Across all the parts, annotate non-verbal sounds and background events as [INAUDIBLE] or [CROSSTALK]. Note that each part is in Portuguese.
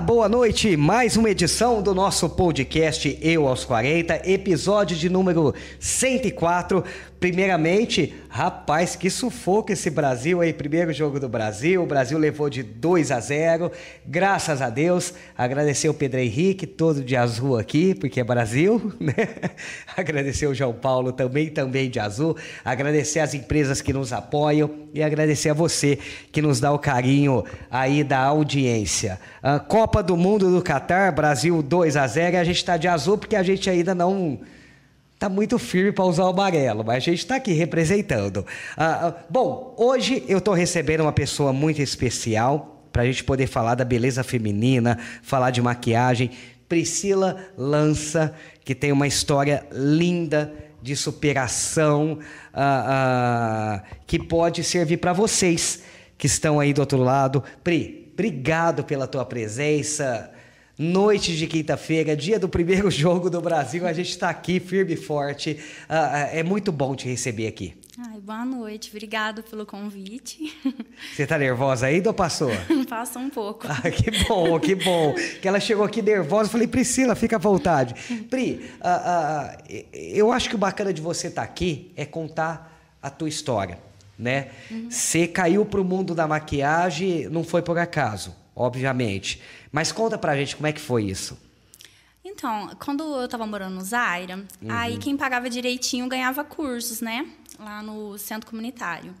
Boa noite. Mais uma edição do nosso podcast Eu aos 40, episódio de número 104. Primeiramente, rapaz, que sufoco esse Brasil aí. Primeiro jogo do Brasil, o Brasil levou de 2 a 0. Graças a Deus. Agradecer o Pedro Henrique, todo de azul aqui, porque é Brasil, [LAUGHS] né? Agradecer o João Paulo também, também de azul. Agradecer as empresas que nos apoiam e agradecer a você que nos dá o carinho aí da audiência. A Copa do Mundo do Catar, Brasil 2 a 0. A gente está de azul porque a gente ainda não tá muito firme para usar o amarelo, mas a gente está aqui representando. Ah, ah, bom, hoje eu estou recebendo uma pessoa muito especial para a gente poder falar da beleza feminina, falar de maquiagem. Priscila Lança, que tem uma história linda de superação ah, que pode servir para vocês que estão aí do outro lado. Pri, obrigado pela tua presença. Noite de quinta-feira, dia do primeiro [LAUGHS] jogo do Brasil, a gente está aqui firme e forte. Uh, é muito bom te receber aqui. Ai, boa noite, obrigado pelo convite. [LAUGHS] Você está nervosa ainda ou passou? [LAUGHS] Passa um pouco. Ah, que bom, que bom. Que ela chegou aqui nervosa, eu falei, Priscila, fica à vontade. Pri, uh, eu acho que o bacana de você estar tá aqui é contar a tua história, né? Uhum. Você caiu para o mundo da maquiagem, não foi por acaso obviamente. Mas conta pra gente como é que foi isso. Então, quando eu tava morando no Zaira, uhum. aí quem pagava direitinho ganhava cursos, né? Lá no centro comunitário,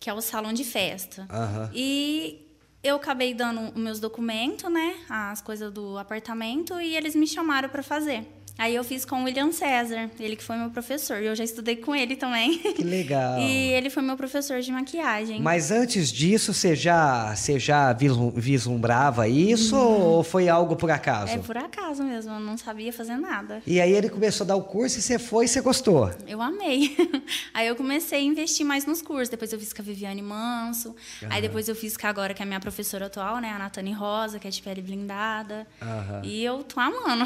que é o salão de festa. Uhum. E eu acabei dando os meus documentos, né? As coisas do apartamento, e eles me chamaram para fazer. Aí eu fiz com o William César, ele que foi meu professor. E eu já estudei com ele também. Que legal. [LAUGHS] e ele foi meu professor de maquiagem. Mas antes disso, você já, você já vislumbrava isso uhum. ou foi algo por acaso? É por acaso mesmo, eu não sabia fazer nada. E aí ele começou a dar o curso e você foi e você gostou? Eu amei. [LAUGHS] aí eu comecei a investir mais nos cursos. Depois eu fiz com a Viviane Manso. Uhum. Aí depois eu fiz com agora, que é a minha professora atual, né? A Natane Rosa, que é de pele blindada. Uhum. E eu tô amando.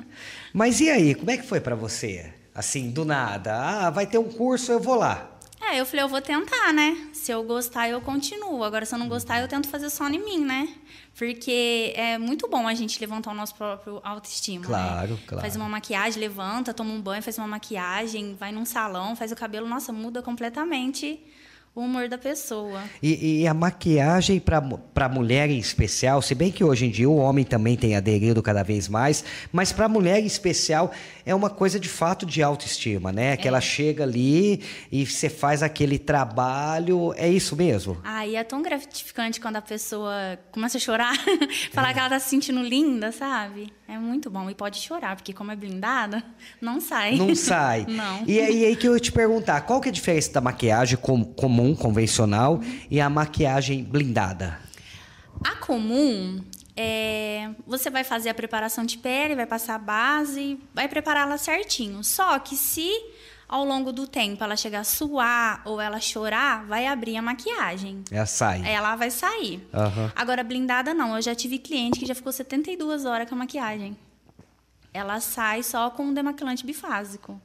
[LAUGHS] Mas e aí, como é que foi para você? Assim, do nada, ah, vai ter um curso, eu vou lá. É, eu falei, eu vou tentar, né? Se eu gostar, eu continuo. Agora, se eu não gostar, eu tento fazer só em mim, né? Porque é muito bom a gente levantar o nosso próprio autoestima. Claro, né? claro. Faz uma maquiagem, levanta, toma um banho, faz uma maquiagem, vai num salão, faz o cabelo, nossa, muda completamente o humor da pessoa. E, e a maquiagem para mulher em especial, se bem que hoje em dia o homem também tem aderido cada vez mais, mas para mulher em especial é uma coisa de fato de autoestima, né? Que é. ela chega ali e você faz aquele trabalho, é isso mesmo? Ah, e é tão gratificante quando a pessoa começa a chorar, [LAUGHS] falar é. que ela tá se sentindo linda, sabe? É muito bom. E pode chorar, porque como é blindada, [LAUGHS] não sai. Não sai. [LAUGHS] não. E, e aí que eu ia te perguntar, qual que é a diferença da maquiagem com, comum, convencional, uhum. e a maquiagem blindada? A comum é, você vai fazer a preparação de pele, vai passar a base, vai prepará-la certinho. Só que se ao longo do tempo ela chegar a suar ou ela chorar, vai abrir a maquiagem. Ela sai. Ela vai sair. Uhum. Agora, blindada não. Eu já tive cliente que já ficou 72 horas com a maquiagem. Ela sai só com um demaquilante bifásico.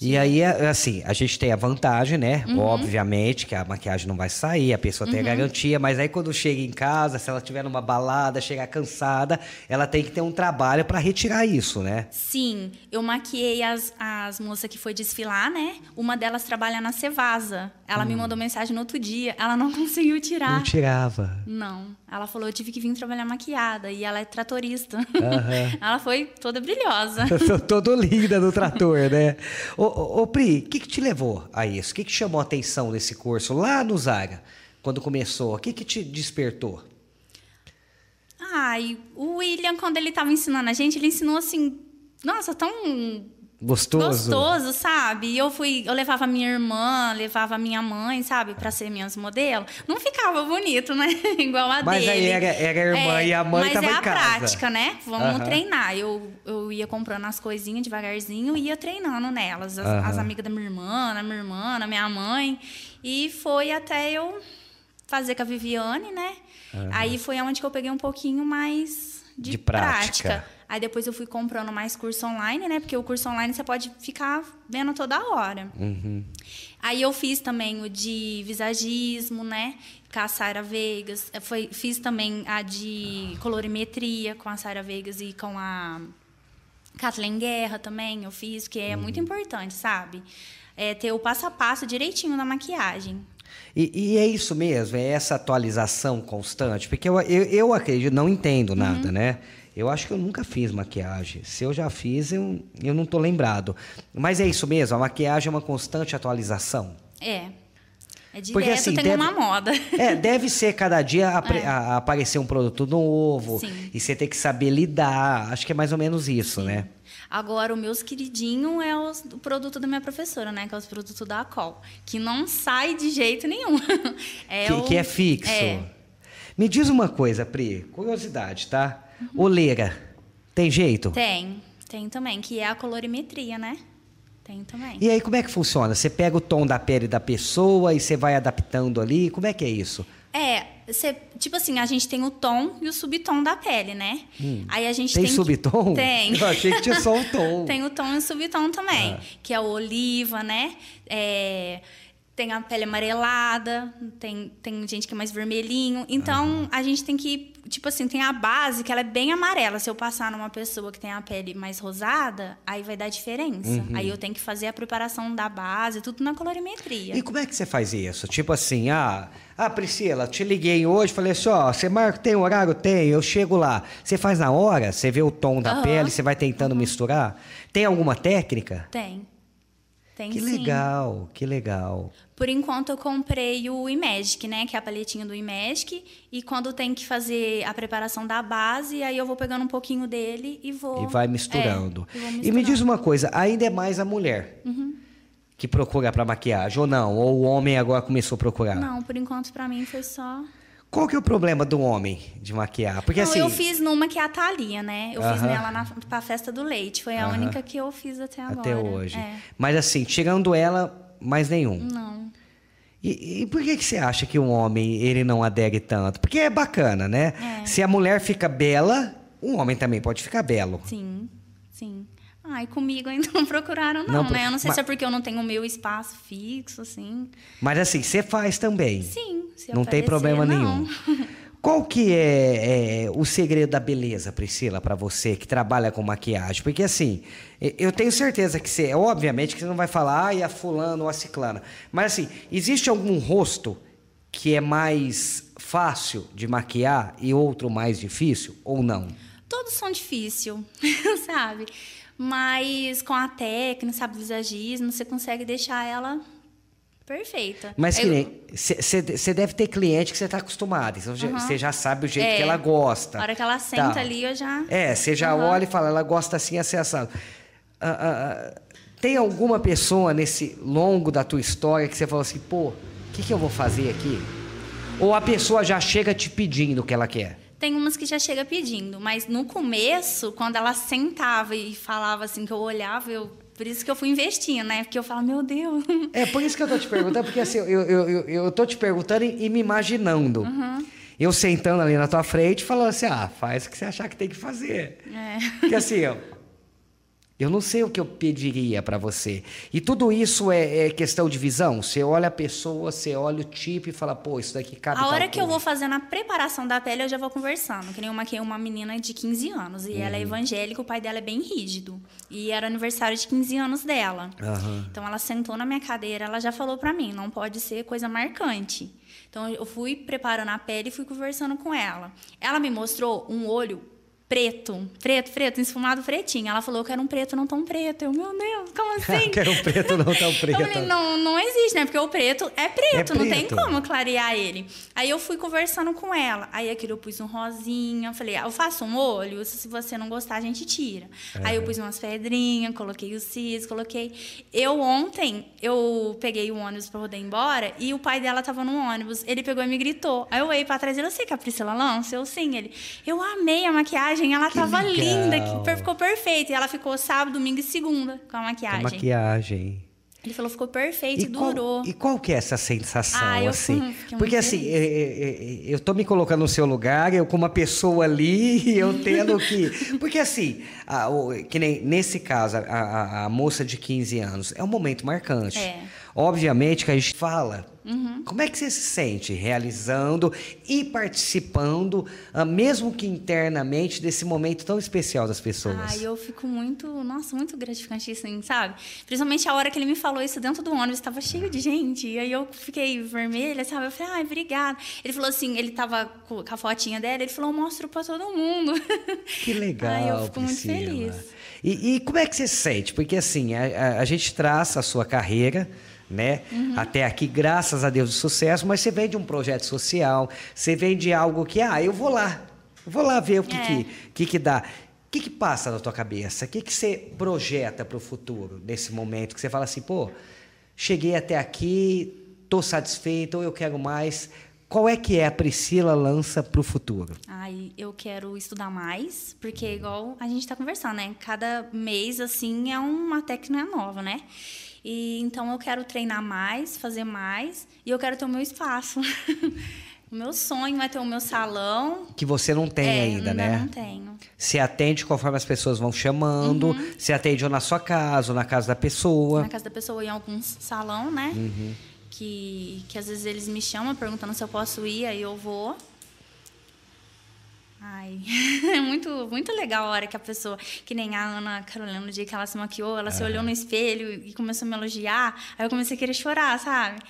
E aí, é, assim, a gente tem a vantagem, né? Uhum. Obviamente que a maquiagem não vai sair, a pessoa tem uhum. a garantia, mas aí quando chega em casa, se ela estiver numa balada, chegar cansada, ela tem que ter um trabalho para retirar isso, né? Sim, eu maquiei as, as moças que foi desfilar, né? Uma delas trabalha na Cevasa. Ela hum. me mandou mensagem no outro dia, ela não [LAUGHS] conseguiu tirar. Não tirava. Não. Ela falou, eu tive que vir trabalhar maquiada. E ela é tratorista. Uhum. [LAUGHS] ela foi toda brilhosa. [LAUGHS] Toda linda no trator, né? Ô, ô, ô Pri, o que, que te levou a isso? O que, que chamou a atenção nesse curso lá no Zaga, quando começou? O que, que te despertou? Ai, o William, quando ele estava ensinando a gente, ele ensinou assim, nossa, tão Gostoso. Gostoso, sabe? E eu fui, eu levava minha irmã, levava minha mãe, sabe, para ser minhas modelos. Não ficava bonito, né? [LAUGHS] Igual a mas dele. Mas aí era, era a irmã é, e a mãe tava em casa. Mas é a prática, né? Vamos treinar. Eu, eu ia comprando as coisinhas devagarzinho e ia treinando nelas. As, as amigas da minha irmã, da minha irmã, da minha mãe. E foi até eu fazer com a Viviane, né? Aí foi onde que eu peguei um pouquinho mais de, de prática. prática. Aí depois eu fui comprando mais curso online, né? Porque o curso online você pode ficar vendo toda hora. Uhum. Aí eu fiz também o de visagismo, né? Com a Sara Vegas. Foi, fiz também a de colorimetria com a Sara Vegas e com a Kathleen Guerra também. Eu fiz, que é uhum. muito importante, sabe? É ter o passo a passo direitinho na maquiagem. E, e, é isso mesmo, é essa atualização constante, porque eu, eu, eu acredito, não entendo nada, uhum. né? Eu acho que eu nunca fiz maquiagem. Se eu já fiz, eu, eu não estou lembrado. Mas é isso mesmo, a maquiagem é uma constante atualização. É. É direto, Porque, assim, tem deve, uma moda. [LAUGHS] É, deve ser cada dia é. a, a aparecer um produto novo. Sim. E você tem que saber lidar. Acho que é mais ou menos isso, Sim. né? Agora, o meus queridinho é os, o produto da minha professora, né? Que é os produtos da Acol. Que não sai de jeito nenhum. [LAUGHS] É que, o, que é fixo. É. Me diz uma coisa, Pri. Curiosidade, tá? Uhum. Oleira. Tem jeito? Tem. Tem também. Que é a colorimetria, né? Tem também. E aí, como é que funciona? Você pega o tom da pele da pessoa e você vai adaptando ali? Como é que é isso? É, você, tipo assim, a gente tem o tom e o subtom da pele, né? Hum. Aí a gente tem. Tem subtom? Que... Tem. Eu achei que tinha só o [LAUGHS] tom. tem o tom e o subtom também, ah. que é o oliva, né? É tem a pele amarelada, tem, tem gente que é mais vermelhinho. Então, uhum. a gente tem que, tipo assim, tem a base que ela é bem amarela. Se eu passar numa pessoa que tem a pele mais rosada, aí vai dar diferença. Uhum. Aí eu tenho que fazer a preparação da base, tudo na colorimetria. E como é que você faz isso? Tipo assim, ah, ah Priscila, te liguei hoje, falei assim, ó, você marca, tem horário? Tem, eu chego lá. Você faz na hora? Você vê o tom da uhum. pele, você vai tentando misturar? Tem alguma técnica? Tem. Tem que sim. legal, que legal. Por enquanto eu comprei o Imagic, né, que é a palhetinha do Imagic, e quando tem que fazer a preparação da base, aí eu vou pegando um pouquinho dele e vou E vai misturando. É, misturando. E me diz uma coisa, ainda é mais a mulher. Uhum. Que procura para maquiagem ou não? Ou o homem agora começou a procurar? Não, por enquanto para mim foi só qual que é o problema do homem de maquiar? Porque não, assim. Eu fiz numa que é a Thalia, né? Eu uh -huh. fiz nela na, pra festa do leite. Foi a uh -huh. única que eu fiz até agora. Até hoje. É. Mas assim, tirando ela, mais nenhum. Não. E, e, por que, que você acha que um homem ele não adere tanto? Porque é bacana, né? É. Se a mulher fica bela, um homem também pode ficar belo. Sim, sim. Ai, comigo ainda não procuraram, não, não né? Eu não sei mas... se é porque eu não tenho o meu espaço fixo, assim. Mas assim, você faz também? Sim, se Não tem problema não. nenhum. [LAUGHS] Qual que é, é, o segredo da beleza, Priscila, para você que trabalha com maquiagem? Porque assim, eu tenho certeza que você, obviamente, que você não vai falar, ah, e a fulana ou a ciclana. Mas assim, existe algum rosto que é mais fácil de maquiar e outro mais difícil ou não? Todos são difíceis, [LAUGHS] sabe? Mas com a técnica, sabe, visagismo, você consegue deixar ela perfeita. Mas você deve ter cliente que você está acostumado. Então você uhum. já sabe o jeito é. que ela gosta. Na hora que ela senta tá. ali, eu já. É, você já uhum. olha e fala, ela gosta assim, assim, assado. Ah, ah, ah, tem alguma pessoa nesse longo da tua história que você falou assim, pô, o que, que eu vou fazer aqui? Ou a pessoa já chega te pedindo o que ela quer? Tem umas que já chega pedindo, mas no começo, quando ela sentava e falava assim, que eu olhava, eu por isso que eu fui investindo, né? Porque eu falo, meu Deus. É, por isso que eu tô te perguntando, porque assim, eu, eu, eu, eu tô te perguntando e, e me imaginando. Uhum. Eu sentando ali na tua frente, falando assim, ah, faz o que você achar que tem que fazer. É. Porque assim, ó, eu não sei o que eu pediria para você. E tudo isso é, é, questão de visão. Você olha a pessoa, você olha o tipo e fala, pô, isso daqui cabe. A hora que eu vou fazendo a preparação da pele, eu já vou conversando. Que nem eu maquei uma menina de 15 anos. E uhum. ela é uhum. evangélica, o pai dela é bem rígido. E era aniversário de 15 anos dela. Uhum. Então ela sentou na minha cadeira, ela já falou para mim, não pode ser coisa marcante. Então eu fui preparando a pele e fui conversando com ela. Ela me mostrou um olho preto, preto, preto, esfumado pretinho. Ela falou que era um preto não tão preto. Eu, meu Deus, como [LAUGHS] assim? que era um preto não tão preto. eu falei, não, não existe, né? Porque o preto é preto, é preto, não tem como clarear ele. Aí eu fui conversando com ela. Aí aquilo eu pus um rosinha. Falei, ah, eu faço um olho, se você não gostar, a gente tira. Aí eu pus umas pedrinhas, coloquei os cis, coloquei. Eu ontem, eu peguei o ônibus pra poder ir embora e o pai dela tava no ônibus. Ele pegou e me gritou. Aí eu olhei pra trás e eu sei que a Priscila lança? Eu sim. Ele, eu amei a maquiagem maquiagem, ela que tava legal. linda, que ficou perfeita. E ela ficou sábado, domingo e segunda com a maquiagem. Com a maquiagem. Ele falou, ficou perfeito e, e durou. Qual, e qual que é essa sensação, ah, assim? Porque assim, é, é, é, eu tô me colocando no seu lugar, eu como uma pessoa ali, [LAUGHS] eu tendo que... [LAUGHS] Porque assim, a, o, que nem nesse caso, a, a, a, moça de 15 anos, é um momento marcante. É. Obviamente que a gente fala Uhum. Como é que você se sente realizando e participando, ah, mesmo que internamente, desse momento tão especial das pessoas? Ah, eu fico muito, nossa, muito gratificante assim, sabe? Principalmente a hora que ele me falou isso dentro do ônibus, estava cheio de gente, e aí eu fiquei vermelha, sabe? Eu falei, ai, obrigada. Ele falou assim, ele estava com a fotinha dela, ele falou, mostro para todo mundo. [LAUGHS] Que legal, Ai, eu fico Priscila. muito feliz. E, e, como é que você se sente? Porque assim, a, a, a gente traça a sua carreira, né? Uhum. Até aqui, graças a Deus, de sucesso, mas você vem de um projeto social, você vem de algo que, ah, eu vou lá, vou lá ver o que, é. que, que, que dá. O que, que passa na tua cabeça? O que, que você projeta para o futuro, nesse momento que você fala assim, pô, cheguei até aqui, estou satisfeito, ou eu quero mais. Qual é que é a Priscila lança para o futuro? Ai, eu quero estudar mais, porque igual a gente está conversando, né? Cada mês, assim, é uma técnica nova, né? E então eu quero treinar mais, fazer mais e eu quero ter o meu espaço. [LAUGHS] o meu sonho é ter o meu salão. Que você não tem é, ainda, né? Não tenho. Se atende conforme as pessoas vão chamando, uhum. se atende ou na sua casa, ou na casa da pessoa. Na casa da pessoa, em algum salão, né? Uhum. Que, que às vezes eles me chamam perguntando se eu posso ir, aí eu vou. Ai, [LAUGHS] é muito, muito legal a hora que a pessoa, que nem a Ana Carolina, no dia que ela se maquiou, ela se olhou no espelho e começou a me elogiar, aí eu comecei a querer chorar, sabe?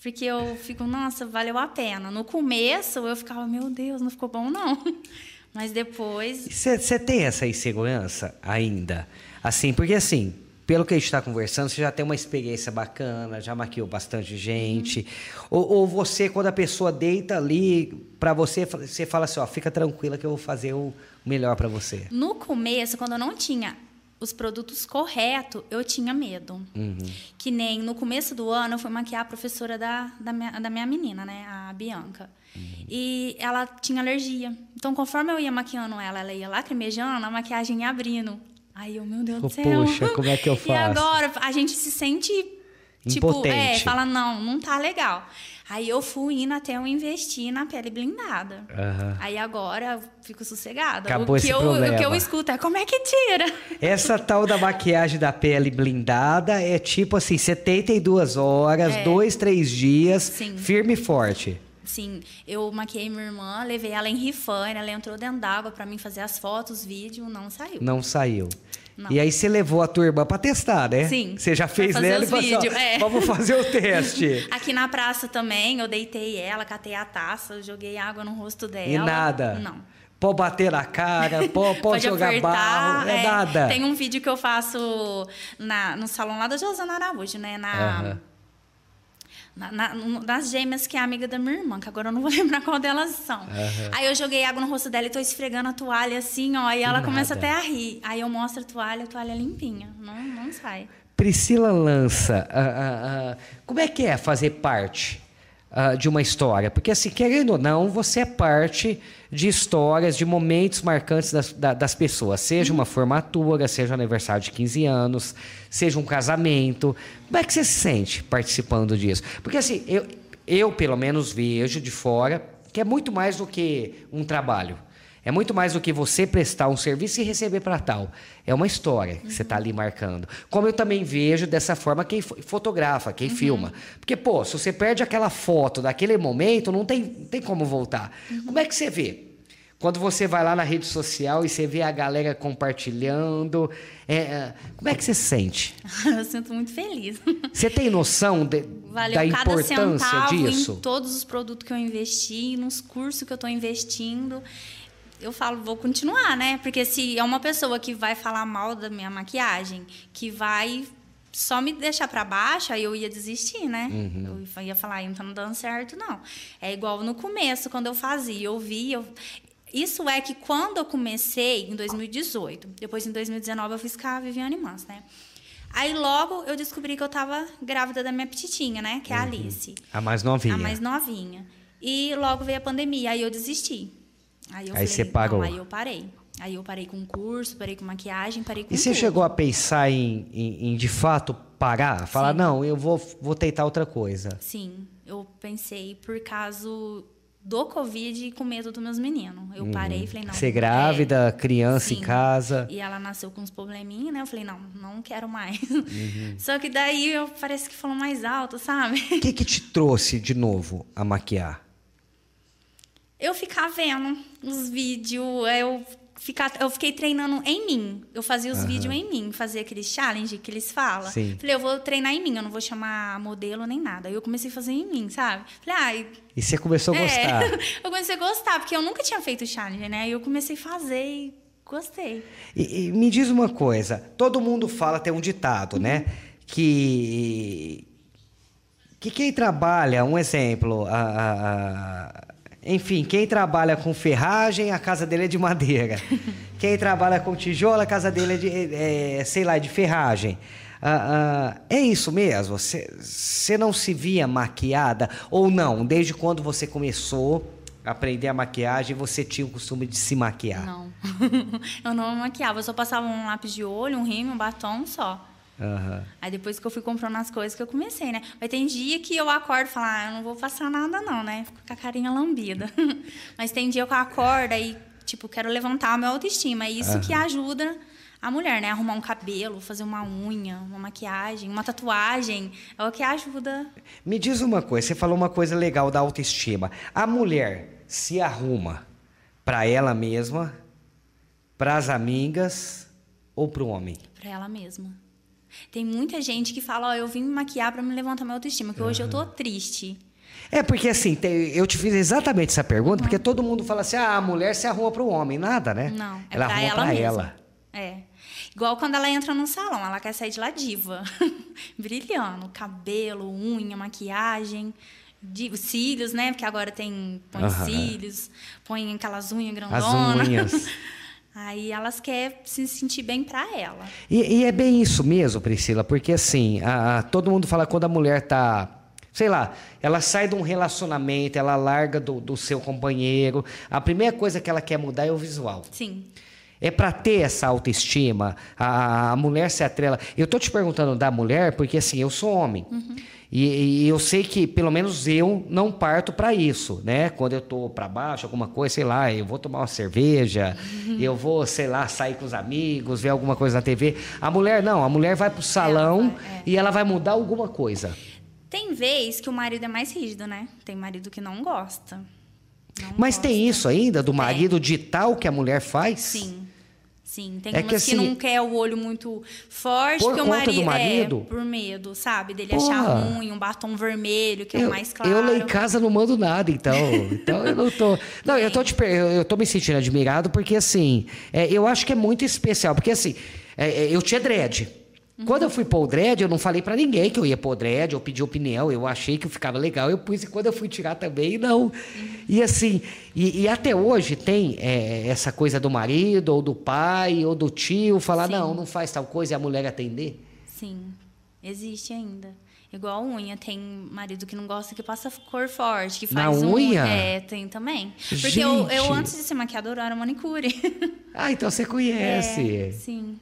Porque eu fico, nossa, valeu a pena. No começo eu ficava, meu Deus, não ficou bom não. [LAUGHS] Mas depois. Você tem essa insegurança ainda? Assim, porque assim, pelo que a gente está conversando, você já tem uma experiência bacana, já maquiou bastante gente. Uhum. Ou, ou, você, quando a pessoa deita ali para você, você fala assim: ó, fica tranquila que eu vou fazer o melhor para você. No começo, quando eu não tinha os produtos corretos, eu tinha medo. Uhum. Que nem no começo do ano, eu fui maquiar a professora da, da, minha, da minha menina, né? A Bianca. Uhum. E ela tinha alergia. Então, conforme eu ia maquiando ela, ela ia lacrimejando, a maquiagem ia abrindo. Aí eu, meu Deus do céu. Poxa, como é que eu [LAUGHS] faço? E agora a gente se sente tipo, é, fala não, não tá legal. Aí eu fui indo até eu investir na pele blindada. Uhum. Aí agora eu fico sossegada. Acabou o que esse eu, problema. O que eu escuto é como é que tira? Essa tal da maquiagem da pele blindada é tipo assim, 72 horas, é. dois, três dias, Sim. firme e forte. Sim, eu maquiei minha irmã, levei ela em rifane, ela entrou dentro d'água para mim fazer as fotos, vídeo, não saiu. Não saiu. Não. E aí você levou a tua irmã para testar, né? Sim. Você já fez nela e falou assim, é. vamos fazer o teste. [LAUGHS] Aqui na praça também, eu deitei ela, catei a taça, joguei água no rosto dela. E nada? Não. Pode bater na cara, [LAUGHS] pode, pode jogar apertar, barro, é, é, nada. Tem um vídeo que eu faço na, no salão lá da Josana Araújo, né? Na... Uhum na, na, nas gêmeas que é amiga da minha irmã, que agora eu não vou [LAUGHS] lembrar qual delas são. Uhum. Aí eu joguei água no rosto dela e tô esfregando a toalha assim, ó, e ela Nada. começa até a rir. Aí eu mostro a toalha, a toalha é limpinha, não, não sai. Priscila Lança, como é que é fazer parte uh, de uma história. Porque, assim, querendo ou não, você é parte de histórias, de momentos marcantes das, das pessoas. Seja uma formatura, seja um aniversário de 15 anos, seja um casamento. Como é que você se sente participando disso? Porque, assim, eu, eu pelo menos vejo de fora que é muito mais do que um trabalho. É muito mais do que você prestar um serviço e receber para tal. É uma história que uhum. você está ali marcando. Como eu também vejo dessa forma quem fotografa, quem uhum. filma. Porque, pô, se você perde aquela foto daquele momento, não tem, não tem como voltar. Uhum. Como é que você vê? Quando você vai lá na rede social e você vê a galera compartilhando, é, é como é que você se sente? [LAUGHS] Eu sinto muito feliz. Você tem noção de, Valeu da importância disso? Em todos os produtos que eu investi, nos cursos que eu estou investindo eu falo, vou continuar, né? Porque se é uma pessoa que vai falar mal da minha maquiagem, que vai só me deixar para baixo, aí eu ia desistir, né? Uhum. Eu ia falar, não tá dando certo, não. É igual no começo, quando eu fazia, eu via. Eu... Isso é que quando eu comecei, em 2018, depois em 2019 eu fiz com a Viviane Mans, né? Aí logo eu descobri que eu tava grávida da minha petitinha, né? Que é a uhum. Alice. A mais novinha. A mais novinha. E logo veio a pandemia, aí eu desisti. Aí, eu aí falei, você parou. aí eu parei. Aí eu parei com curso, parei com maquiagem, parei com E você tudo. chegou a pensar em, em, em, de fato, parar? Falar, Sim. não, eu vou, vou tentar outra coisa. Sim, eu pensei por caso do Covid e com medo dos meus meninos. Eu uhum. parei e falei, não. Ser grávida, é, criança sim. em casa. E ela nasceu com uns probleminhas, né? Eu falei, não, não quero mais. Uhum. Só que daí eu parece que falou mais alto, sabe? O que, que te trouxe de novo a maquiar? Eu ficar vendo os vídeos, eu ficar, eu fiquei treinando em mim. Eu fazia os uhum. vídeos em mim, fazia aqueles challenge que eles falam. Sim. Falei, eu vou treinar em mim, eu não vou chamar modelo nem nada. Aí eu comecei a fazer em mim, sabe? Falei, ah, e você começou a é, gostar? [LAUGHS] eu comecei a gostar, porque eu nunca tinha feito challenge, né? E eu comecei a fazer e gostei. E, e, me diz uma coisa, todo mundo fala, tem um ditado, né? uhum. né? Que que quem trabalha, um exemplo, a, a, enfim, quem trabalha com ferragem, a casa dele é de madeira. [LAUGHS] quem trabalha com tijolo, a casa dele é de, é, sei lá, de ferragem. Ah, ah, é isso mesmo? Você não se via maquiada? Ou não? Desde quando você começou a aprender a maquiagem, você tinha o costume de se maquiar? Não. [LAUGHS] eu não me maquiava. Eu só passava um lápis de olho, um rímel, um batom só. Uhum. Aí depois que eu fui comprando as coisas que eu comecei, né? Mas tem dia que eu acordo e falo, ah, eu não vou passar nada não, né? Fico com a carinha lambida. [LAUGHS] Mas tem dia que eu acordo e, tipo, quero levantar a minha autoestima. É isso uhum. que ajuda a mulher, né? Arrumar um cabelo, fazer uma unha, uma maquiagem, uma tatuagem. É o que ajuda. Me diz uma coisa, você falou uma coisa legal da autoestima. A mulher se arruma para ela mesma, para as amigas ou para o homem? Para ela mesma. Tem muita gente que fala, ó, oh, eu vim me maquiar para me levantar minha autoestima, que uhum. hoje eu tô triste. É, porque assim, eu te fiz exatamente essa pergunta, uhum. porque todo mundo fala assim, ah, a mulher se arruma para o homem. Nada, né? Não, é ela arruma para ela. É. Igual quando ela entra num salão, ela quer sair de lá diva. [LAUGHS] Brilhando. Cabelo, unha, maquiagem. cílios, né? Porque agora tem põe uhum. cílios, põe aquelas unhas grandonas. As unhas. Aí elas querem se sentir bem para ela. E, e, é bem isso mesmo, Priscila, porque assim, a, a, todo mundo fala quando a mulher tá, sei lá, ela sai de um relacionamento, ela larga do, do seu companheiro, a primeira coisa que ela quer mudar é o visual. Sim. É para ter essa autoestima, a, a mulher se atrela. Eu tô te perguntando da mulher porque assim, eu sou homem. Uhum. E, e, eu sei que, pelo menos eu, não parto para isso, né? Quando eu estou para baixo, alguma coisa, sei lá, eu vou tomar uma cerveja, uhum. eu vou, sei lá, sair com os amigos, ver alguma coisa na TV. A mulher não, a mulher vai pro salão vai, é. e ela vai mudar alguma coisa. Tem vez que o marido é mais rígido, né? Tem marido que não gosta. Não Mas gosta. tem isso ainda, do marido é. ditar o que a mulher faz? Sim. Sim, tem é que, assim, que não quer o olho muito forte, por porque o marido, do marido é, por medo, sabe? Dele Porra, achar ruim, um batom vermelho, que eu, é o mais claro. Eu lá em casa não mando nada, então. então eu não tô. Não, eu tô, te, eu tô me sentindo admirado, porque assim, é, eu acho que é muito especial. Porque assim, é, é eu tinha dread. Uhum. Quando eu fui pôr o dread, eu não falei para ninguém que eu ia pôr dread, eu pedi opinião, eu achei que ficava legal, eu pus, e quando eu fui tirar também, não. Uhum. E assim, e, e, até hoje tem é, essa coisa do marido, ou do pai, ou do tio, falar, Sim. não, não faz tal coisa e a mulher atender? Sim, existe ainda. Igual unha, tem marido que não gosta que passa cor forte, que faz Na unha? É, tem também. Porque eu, eu, antes de ser maquiadora, eu era manicure. Ah, então você [LAUGHS] conhece. É, sim.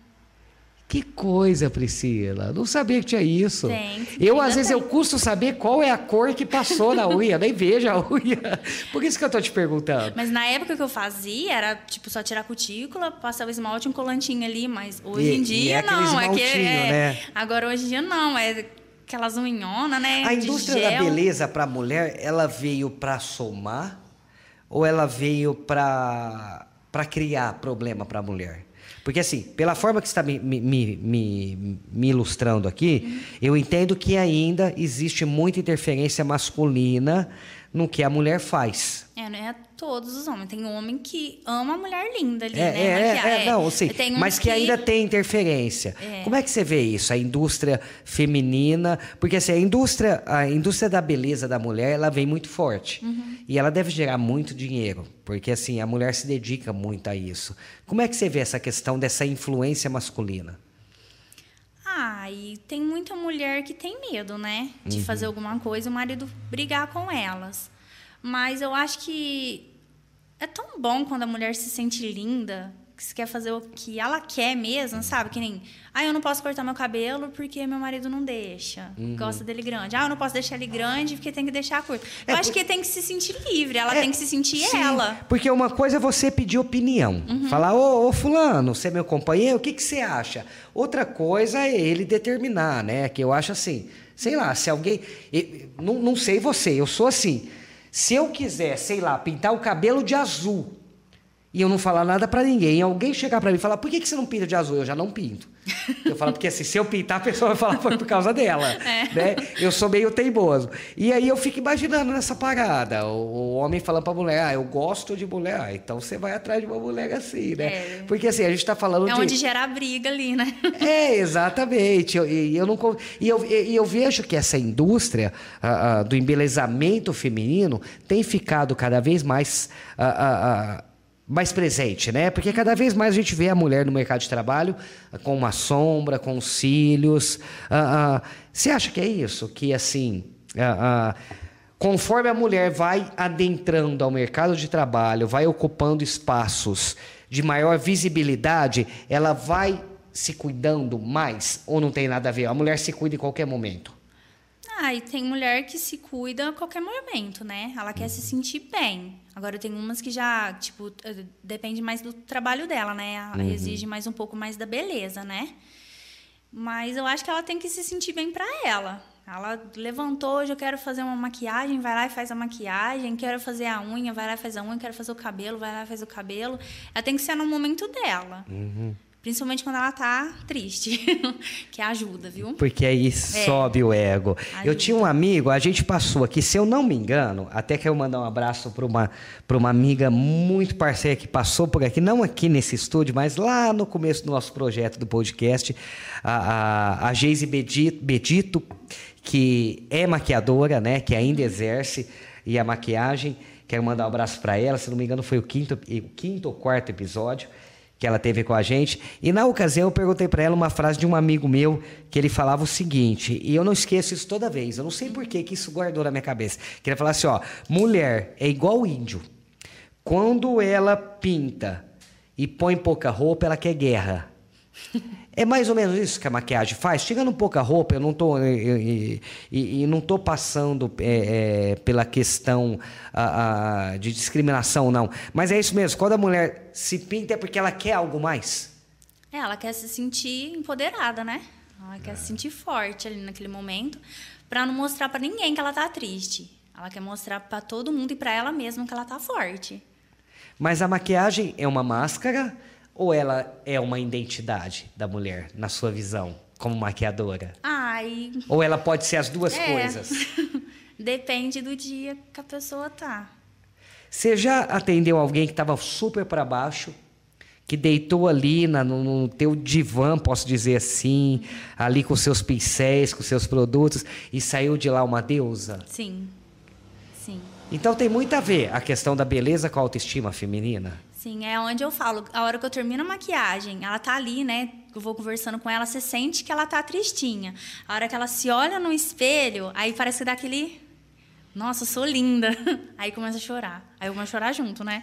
Que coisa, Priscila. Não sabia que tinha isso. Tem. Eu, às vezes, tem. eu custo saber qual é a cor que passou na unha. Nem vejo a [LAUGHS] unha. Por isso que eu tô te perguntando. Mas na época que eu fazia, era tipo só tirar a cutícula, passar o esmalte um colantinho ali. Mas hoje e, em dia, é não. É que é, né? Agora, hoje em dia, não. É aquelas unhonas, né? A indústria da beleza para a mulher, ela veio para somar ou ela veio para criar problema para a mulher? Porque, assim, pela forma que você está me, me, me, me, ilustrando aqui, eu entendo que ainda existe muita interferência masculina no que a mulher faz. É, não é todos os homens. Tem homem que ama a mulher linda ali, é, né? É, é, é, não, sim. Mas que, que, ainda tem interferência. É. Como é que você vê isso? A indústria feminina. Porque assim, a indústria, a indústria da beleza da mulher, ela vem muito forte. Uhum. E ela deve gerar muito dinheiro. Porque assim, a mulher se dedica muito a isso. Como é que você vê essa questão dessa influência masculina? Ah, e tem muita mulher que tem medo, né? De uhum. fazer alguma coisa e o marido brigar com elas. Mas eu acho que é tão bom quando a mulher se sente linda, se quer fazer o que ela quer mesmo, sabe? Que nem, ah, eu não posso cortar meu cabelo porque meu marido não deixa. Uhum. Gosta dele grande. Ah, eu não posso deixar ele grande porque tem que deixar curto. É, eu acho que tem que se sentir livre, ela é, tem que se sentir sim, ela. Porque uma coisa é você pedir opinião. Uhum. Falar, ô, ô, fulano, você é meu companheiro, o que, que você acha? Outra coisa é ele determinar, né? Que eu acho assim, sei lá, se alguém. não, não sei você, eu sou assim. Se eu quiser, sei lá, pintar o cabelo de azul e eu não falar nada para ninguém. Alguém chegar para mim e falar, por que, que você não pinta de azul? Eu já não pinto. Eu falo, porque assim, se eu pintar, a pessoa vai falar foi por causa dela. [LAUGHS] É. Né? Eu sou meio teimoso. E aí eu fico imaginando nessa parada. O, o homem falando pra mulher, ah, eu gosto de mulher. Ah, então você vai atrás de uma mulher assim, né? É. Porque assim, a gente tá falando é de... onde gera briga ali, né? É, exatamente. E eu, eu, não, e eu, e eu vejo que essa indústria do embelezamento feminino tem ficado cada vez mais... mais presente, né? Porque cada vez mais a gente vê a mulher no mercado de trabalho com uma sombra, com cílios. Ah, ah, você acha que é isso? Que assim, ah, conforme a mulher vai adentrando ao mercado de trabalho, vai ocupando espaços de maior visibilidade, ela vai se cuidando mais ou não tem nada a ver? A mulher se cuida em qualquer momento. Ah, e tem mulher que se cuida a qualquer momento, né? Ela quer se sentir bem. Agora tem umas que já, tipo, eh, depende mais do trabalho dela, né? Uhum. Exige mais um pouco mais da beleza, né? Mas eu acho que ela tem que se sentir bem para ela. Ela levantou, hoje eu quero fazer uma maquiagem, vai lá e faz a maquiagem. Quero fazer a unha, vai lá e faz a unha. Quero fazer o cabelo, vai lá e faz o cabelo. Ela tem que ser no momento dela. Uhum. Principalmente quando ela tá triste. [LAUGHS] que ajuda, viu? Porque aí é. sobe o ego. Ajuda. Eu tinha um amigo, a gente passou aqui, se eu não me engano, até quero mandar um abraço para uma, uma amiga muito parceira que passou por aqui, não aqui nesse estúdio, mas lá no começo do nosso projeto do podcast, a, a, a Geise Bedito, Bedito, que é maquiadora, né? Que ainda exerce e a maquiagem. Quero mandar um abraço para ela, se não me engano, foi o quinto, o quinto ou quarto episódio que ela teve com a gente. E na ocasião eu perguntei para ela uma frase de um amigo meu que ele falava o seguinte, e eu não esqueço isso toda vez. Eu não sei por que, que isso guardou na minha cabeça. Que ele falava assim, ó, mulher é igual índio. Quando ela pinta e põe pouca roupa, ela quer guerra. É mais ou menos isso que a maquiagem faz. Chegando pouca roupa, eu não estou e, e, e, não tô passando é, é, pela questão a, a, de discriminação, não. Mas é isso mesmo. Quando a mulher se pinta é porque ela quer algo mais. É, ela quer se sentir empoderada, né? Ela quer é. se sentir forte ali naquele momento, para não mostrar para ninguém que ela tá triste. Ela quer mostrar para todo mundo e para ela mesma que ela tá forte. Mas a maquiagem é uma máscara ou ela é uma identidade da mulher, na sua visão, como maquiadora? Ai. Ou ela pode ser as duas é. coisas? [LAUGHS] Depende do dia que a pessoa tá. Você já atendeu alguém que estava super para baixo, que deitou ali na, no, no, teu divã, posso dizer assim, ali com seus pincéis, com seus produtos, e saiu de lá uma deusa? Sim. Sim. Então tem muito a ver a questão da beleza com a autoestima feminina? Sim, é onde eu falo, a hora que eu termino a maquiagem, ela tá ali, né? Eu vou conversando com ela, você sente que ela tá tristinha. A hora que ela se olha no espelho, aí parece que dá aquele. Nossa, eu sou linda. [LAUGHS] Aí começa a chorar. Aí eu começo a chorar junto, né?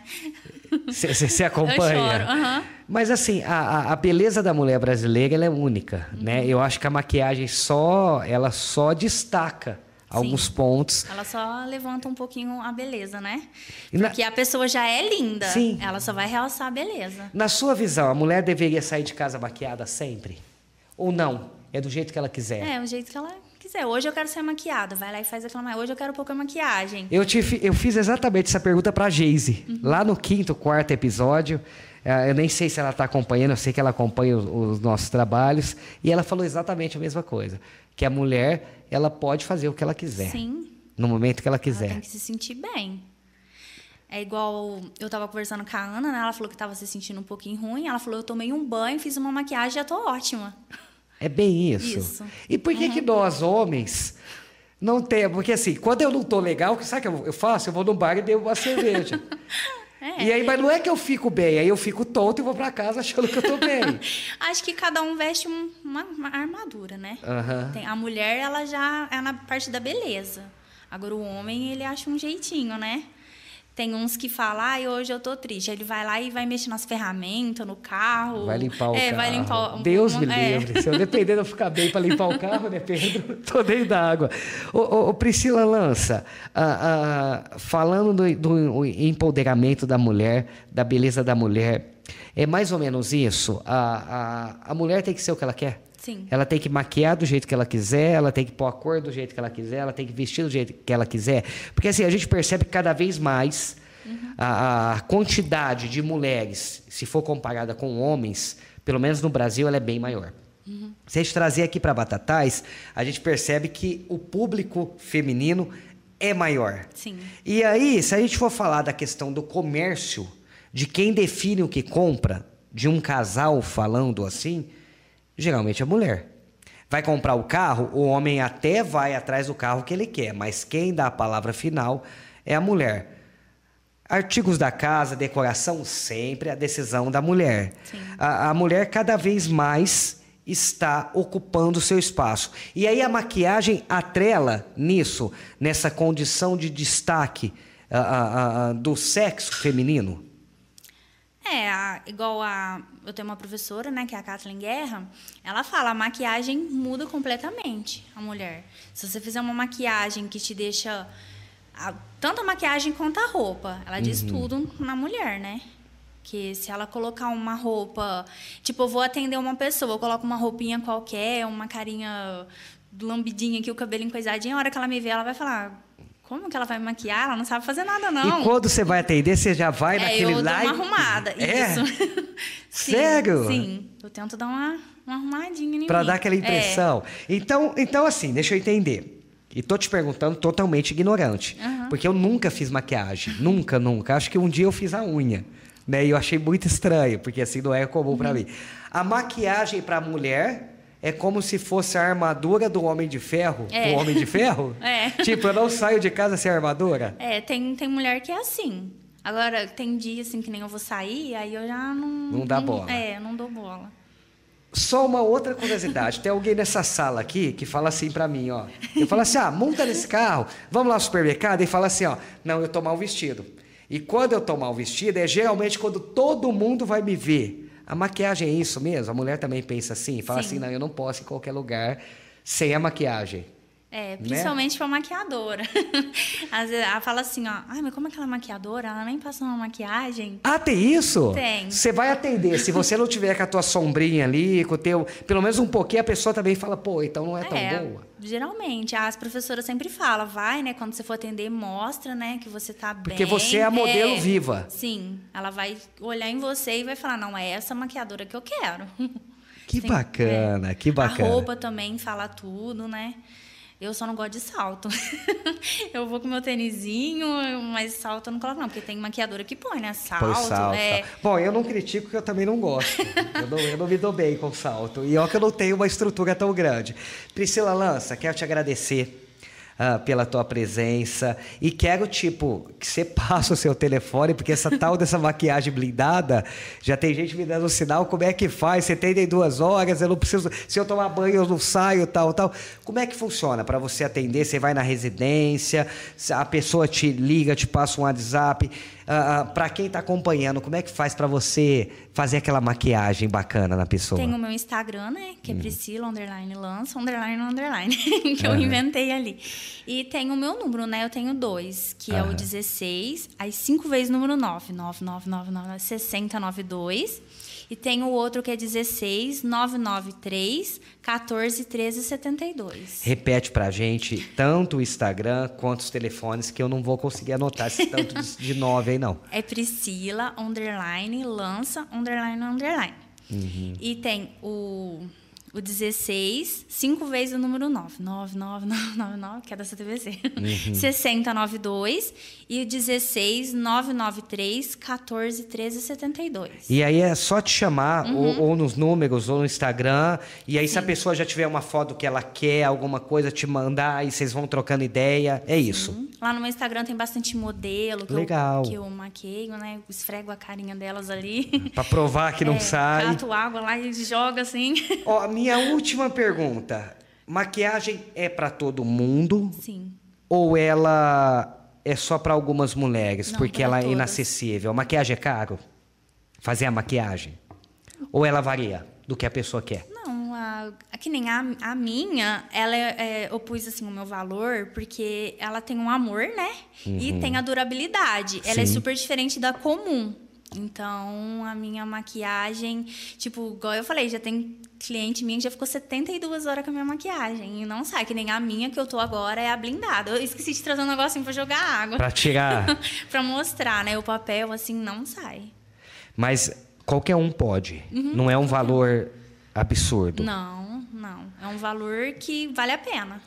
Você acompanha? [LAUGHS] Eu choro, uhum. Mas assim, a, a beleza da mulher brasileira ela é única, uhum. né? Eu acho que a maquiagem só, ela só destaca alguns pontos. Ela só levanta um pouquinho a beleza, né? Porque na... a pessoa já é linda. Sim. Ela só vai realçar a beleza. Na sua visão, a mulher deveria sair de casa maquiada sempre? Ou não? É do jeito que ela quiser? É, do jeito que ela quiser. Hoje eu quero ser maquiada. Vai lá e faz aquela Hoje eu quero pouca maquiagem. Eu, te, eu fiz exatamente essa pergunta pra Geise. Uhum. Lá no quinto, quarto episódio. É, eu nem sei se ela está acompanhando, eu sei que ela acompanha os, os nossos trabalhos. E ela falou exatamente a mesma coisa. Que a mulher ela pode fazer o que ela quiser. Sim. No momento que ela quiser. Ela tem que se sentir bem. É igual eu estava conversando com a Ana, né? Ela falou que estava se sentindo um pouquinho ruim. Ela falou: eu tomei um banho, fiz uma maquiagem e já tô ótima. É bem isso. isso. E por que, uhum. que nós, homens, não temos? Porque assim, quando eu não tô legal, sabe o que eu faço? Eu vou no bar e bebo uma cerveja. [LAUGHS] É. E aí, mas não é que eu fico bem, aí eu fico tonto e vou para casa achando que eu tô bem. [LAUGHS] Acho que cada um veste uma, uma armadura, né? Uhum. Tem, a mulher, ela já é na parte da beleza. Agora, o homem, ele acha um jeitinho, né? Tem uns que falam, ah, hoje eu tô triste. Ele vai lá e vai mexer nas ferramentas, no carro. Vai limpar o é, carro. Vai limpar, Deus me é. livre. Se eu depender de eu ficar bem para limpar o carro, né, Pedro? [LAUGHS] Tô dentro da água. Ô, ô, ô Priscila Lança, ah, ah, falando do, do, empoderamento da mulher, da beleza da mulher, é mais ou menos isso? A, a, a mulher tem que ser o que ela quer? Sim. Ela tem que maquiar do jeito que ela quiser, ela tem que pôr a cor do jeito que ela quiser, ela tem que vestir do jeito que ela quiser. Porque assim, a gente percebe que cada vez mais uhum. a, a, quantidade de mulheres, se for comparada com homens, pelo menos no Brasil, ela é bem maior. Uhum. Se a gente trazer aqui para Batatais, a gente percebe que o público feminino é maior. Sim. E aí, se a gente for falar da questão do comércio, de quem define o que compra, de um casal falando assim, Geralmente a mulher. Vai comprar o carro, o homem até vai atrás do carro que ele quer, mas quem dá a palavra final é a mulher. Artigos da casa, decoração, sempre a decisão da mulher. A, a, mulher cada vez mais está ocupando o seu espaço. E aí a maquiagem atrela nisso, nessa condição de destaque a, do sexo feminino. É, a, igual a. Eu tenho uma professora, né, que é a Kathleen Guerra, ela fala, a maquiagem muda completamente a mulher. Se você fizer uma maquiagem que te deixa. A, tanto a maquiagem quanto a roupa. Ela diz uhum. tudo na mulher, né? Que se ela colocar uma roupa. Tipo, eu vou atender uma pessoa, eu coloco uma roupinha qualquer, uma carinha lambidinha aqui, o cabelo encoisadinho, a hora que ela me vê, ela vai falar como que ela vai maquiar? Ela não sabe fazer nada, não. E quando você vai atender, você já vai é, naquele eu live? Dou uma arrumada, é? isso. [LAUGHS] sim, Sério? Sim, eu tento dar uma, uma arrumadinha em Pra dar aquela impressão. É. Então, então, assim, deixa eu entender. E tô te perguntando totalmente ignorante. Uhum. Porque eu nunca fiz maquiagem. nunca, nunca. Acho que um dia eu fiz a unha. Né? E eu achei muito estranho, porque assim não é comum uhum. para mim. A maquiagem para mulher é como se fosse a armadura do Homem de Ferro. É. Do Homem de Ferro? [LAUGHS] É. Tipo, eu não saio de casa sem armadura? É, tem, tem mulher que é assim. Agora, tem dia assim que nem eu vou sair, aí eu já não. Não dá bola. É, não dou bola. Só uma outra curiosidade. Tem alguém nessa sala aqui que fala assim para mim, ó. Eu falo assim: ah, monta nesse carro, vamos lá no supermercado e fala assim, ó. Não, eu tô mal vestido. E quando eu tô mal vestido, é geralmente quando todo mundo vai me ver. A maquiagem é isso mesmo? A mulher também pensa assim? Fala Sim. assim, não, eu não posso ir em qualquer lugar sem a maquiagem. É, né? principalmente né? para maquiadora. [LAUGHS] Às vezes ela fala assim, ó, ai, mas como aquela maquiadora, ela nem passou uma maquiagem. Ah, tem isso? Tem. Você vai atender. Se você não tiver com a tua sombrinha ali, com o teu, pelo menos um pouquinho, a pessoa também fala, pô, então não é, tão é, boa. Geralmente, as professoras sempre falam, vai, né, quando você for atender, mostra, né, que você tá bem. Porque você é a modelo é, viva. Sim, ela vai olhar em você e vai falar, não, é essa maquiadora que eu quero. Que [LAUGHS] bacana, é. que bacana. A roupa também fala tudo, né? Eu só não gosto de salto. [LAUGHS] eu vou com meu tênisinho, mas salto eu não coloco, não, porque tem maquiadora que põe, né? Salto. Põe salto. É... Bom, eu não critico porque eu também não gosto. eu, não, eu não me dou bem com salto. E olha que eu não tenho uma estrutura tão grande. Priscila Lança, quero te agradecer uh, pela tua presença. E quero, tipo, que você [LAUGHS] passe o seu telefone, porque essa tal dessa maquiagem blindada, já tem gente me dando sinal, como é que faz? Você tem duas horas, eu não preciso. Se eu tomar banho, eu não saio, tal, tal. Como é que funciona para você atender? Você vai na residência, a pessoa te liga, te passa um WhatsApp. Uh, ah, uh, para quem está acompanhando, como é que faz para você fazer aquela maquiagem bacana na pessoa? Tem o meu Instagram, né? Que é hum. Priscila, underline, lança, underline, underline. [LAUGHS] que uhum. eu inventei ali. E tem o meu número, né? Eu tenho dois, que uhum. é o 16, aí cinco vezes o número 9. 99999 6092. E tem o outro que é 16 993 14 13 72. Repete pra gente tanto o Instagram quanto os telefones, que eu não vou conseguir anotar esse tanto de nove aí, não. É Priscila, underline, lança, underline, underline. Uhum. E tem o o 16, 5 vezes o número 9. 99999, [LAUGHS] que é da CTVC. Uhum. 6092 e o 16 993 14 13 72. E aí é só te chamar, uhum. ou, ou, nos números, ou no Instagram. E aí, Sim. se a pessoa já tiver uma foto que ela quer, alguma coisa, te mandar, e vocês vão trocando ideia. É isso. Lá no meu Instagram tem bastante modelo que, Legal. Eu, que eu maqueio, né? Esfrego a carinha delas ali. Pra provar que não é, sai. Cato água lá e joga assim. Ó, a minha última pergunta. Maquiagem é para todo mundo? Sim. Ou ela é só para algumas mulheres, Não, porque ela é todas. inacessível. A maquiagem é caro? Fazer a maquiagem? Ou ela varia do que a pessoa quer? Não, a, a- que nem a, a minha, ela é, é, eu pus assim o meu valor porque ela tem um amor, né? E tem a durabilidade. Ela é Uhum. Sim. super diferente da comum. Então, a minha maquiagem, tipo, igual eu falei, já tem cliente minha que já ficou 72 horas com a minha maquiagem. E não sai, que nem a minha que eu tô agora é a blindada. Eu esqueci de trazer um negocinho pra jogar água. Para tirar. [LAUGHS] pra mostrar, né? O papel, assim, não sai. Mas qualquer um pode. Não é um valor absurdo. Uhum. Não, não. É um valor que vale a pena.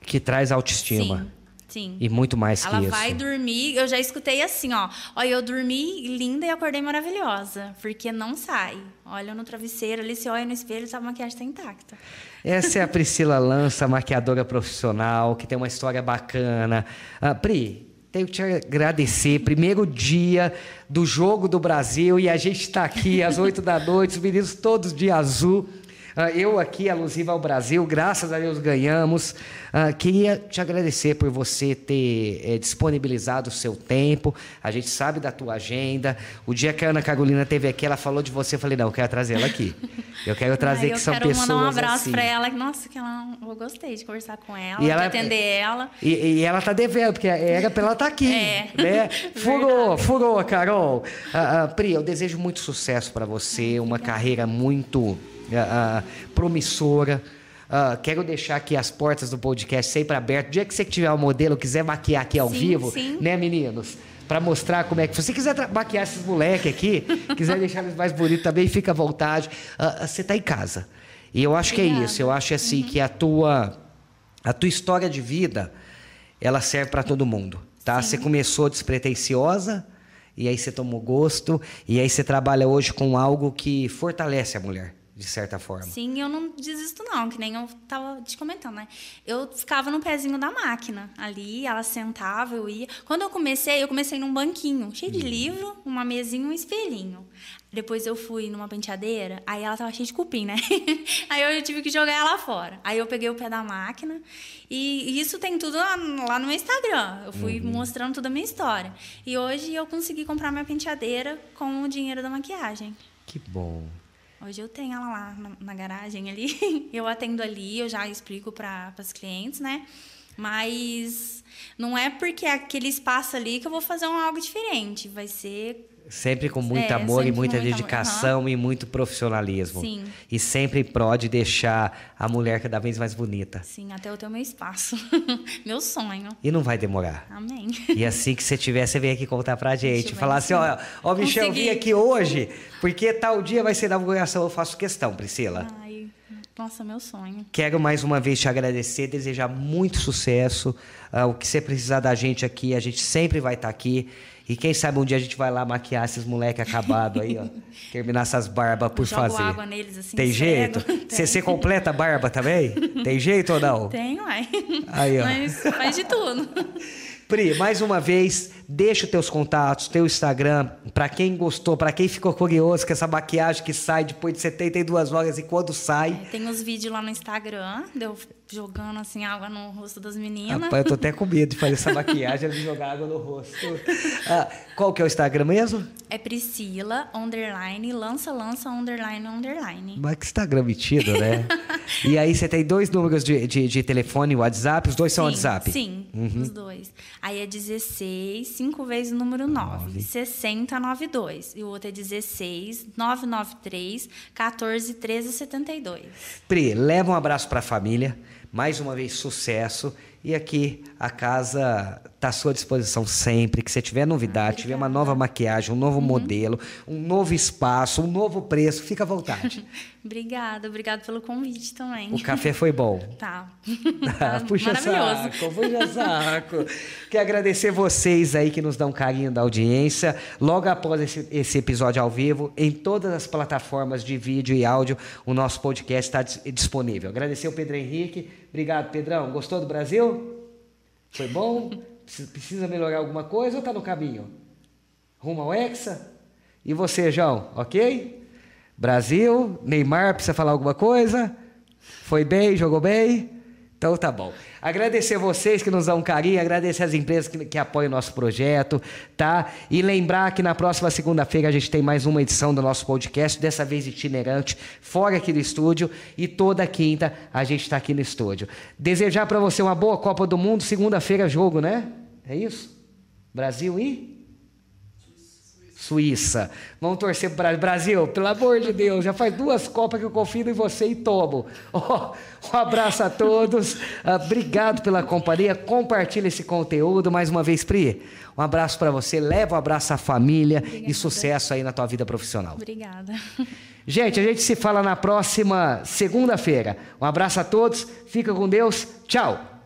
Que traz autoestima. Sim, sim. E muito mais Ela que isso. vai dormir, eu já escutei assim, ó. Olha, eu dormi linda e acordei maravilhosa, porque não sai. Olha no travesseiro ali, se olha no espelho, a maquiagem está intacta. Essa é a Priscila Lança, maquiadora profissional, que tem uma história bacana. Ah, Pri, tenho que te agradecer. Primeiro dia do Jogo do Brasil e a gente está aqui às 8 da noite, os meninos todos de azul. Ah, eu aqui, alusiva ao Brasil, graças a Deus ganhamos. Ah, queria te agradecer por você ter eh, disponibilizado o seu tempo. A gente sabe da tua agenda. O dia que a Ana Carolina teve aqui, ela falou de você. Eu falei, não, eu quero trazer ela aqui. Eu quero [LAUGHS] trazer Aí que eu são quero pessoas mandar um abraço assim. pra ela, nossa, que ela, eu gostei de conversar com ela, E de ela- atender ela. E, e ela tá devendo, porque era pra ela estar aqui. É. Né? [LAUGHS] Furou, furou, Carol. Ah, ah, Pri, eu desejo muito sucesso para você, uma carreira muito ah, promissora. Ah, quero deixar aqui as portas do podcast sempre abertas. O dia que você tiver um modelo, quiser maquiar aqui ao Sim, vivo, sim. né, meninos? Para mostrar como é que. Se você quiser maquiar esses moleques aqui, [LAUGHS] quiser deixar eles mais bonitos também, fica à vontade. Ah, você tá em casa. E eu acho que é Obrigada. isso. Eu acho assim que a tua, a tua história de vida, ela serve para todo mundo. Tá? Você começou despretensiosa, e aí você tomou gosto, e aí você trabalha hoje com algo que fortalece a mulher, de certa forma. Sim, eu não desisto não, que nem eu tava te comentando, né? Eu ficava no pezinho da máquina ali, ela sentava, eu ia. Quando eu comecei, eu comecei num banquinho, cheio de livro, uma mesinha e um espelhinho. Depois eu fui numa penteadeira, aí ela tava cheia de cupim, né? [LAUGHS] aí eu tive que jogar ela fora. Aí eu peguei o pé da máquina e, isso tem tudo lá, lá no meu Instagram. Eu fui mostrando toda a minha história. E hoje eu consegui comprar minha penteadeira com o dinheiro da maquiagem. Que bom. Hoje eu tenho ela lá na, na garagem ali. [LAUGHS] Eu atendo ali, eu já explico para as clientes, né? Mas não é porque é aquele espaço ali que eu vou fazer um algo diferente. Vai ser. Sempre com muito É, amor e muita dedicação e muito profissionalismo. Sim. E sempre pode deixar a mulher cada vez mais bonita. Sim, até eu ter o meu espaço. [LAUGHS] meu sonho. E não vai demorar. Amém. E assim que você tiver, você vem aqui contar pra gente. Falar assim, ó, ó, Michel, eu vim Consegui. aqui hoje, porque tal dia vai ser da inauguração. Eu faço questão, Priscila. Ai, nossa, meu sonho. Quero mais uma vez te agradecer, desejar muito sucesso. Ah, o que você precisar da gente aqui, a gente sempre vai estar aqui. E quem sabe um dia a gente vai lá maquiar esses moleque acabado aí, ó. [LAUGHS] Terminar essas barbas por jogo fazer. água neles assim. Tem jeito? Você completa a barba também? Tem jeito ou não? Tem, uai. Aí, ó. Mas faz de tudo. Pri, mais uma vez, deixa os teus contatos, teu Instagram, pra quem gostou, pra quem ficou curioso com essa maquiagem que sai depois de 72 horas e quando sai. Tem os vídeos lá no Instagram, deu jogando assim água no rosto das meninas. Rapaz, eu tô até com medo de fazer essa maquiagem de jogar água no rosto. Ah, qual que é o Instagram mesmo? É Priscila, underline, lança, lança, underline, underline. Mas que Instagram metido, né? [LAUGHS] e aí você tem dois números de, de, de telefone e WhatsApp, os dois são sim, WhatsApp? Sim, Uhum. os dois. Aí é 16, 5 vezes o número 9, 6092. E o outro é 16, 993, 14, 13, 72. Pri, leva um abraço pra família. Mais uma vez, sucesso. E aqui, a casa está à sua disposição sempre. Que você tiver novidade, tiver uma nova maquiagem, um novo Uhum. modelo, um novo espaço, um novo preço, fica à vontade. [LAUGHS] Obrigada, obrigada pelo convite também. O café foi bom. [LAUGHS] Tá. Ah, [LAUGHS] puxa Maravilhoso. saco, puxa saco. Quero agradecer vocês aí que nos dão carinho da audiência. Logo após esse, esse episódio ao vivo, em todas as plataformas de vídeo e áudio, o nosso podcast está dis- disponível. Agradecer o Pedro Henrique. Obrigado, Pedrão. Gostou do Brasil? Foi bom? Precisa- melhorar alguma coisa ou está no caminho? Rumo ao Hexa? E você, João? Ok? Brasil, Neymar, precisa falar alguma coisa? Foi bem, jogou bem? Então tá bom. Agradecer vocês que nos dão um carinho, agradecer as empresas que, que apoiam o nosso projeto, tá? E lembrar que na próxima segunda-feira a gente tem mais uma edição do nosso podcast, dessa vez itinerante, fora aqui do estúdio, e toda quinta a gente está aqui no estúdio. Desejar para você uma boa Copa do Mundo, segunda-feira jogo, né? É isso? Brasil e Suíça. Vamos torcer para o Brasil, pelo amor de Deus. Já faz duas Copas que eu confio em você e tomo. [LAUGHS] Oh, um abraço a todos. Uh, obrigado pela companhia. Compartilhe esse conteúdo mais uma vez, Pri. Um abraço para você. Leva um abraço à família Obrigada. e sucesso aí na tua vida profissional. Obrigada. [LAUGHS] Gente, a gente se fala na próxima segunda-feira. Um abraço a todos. Fica com Deus. Tchau.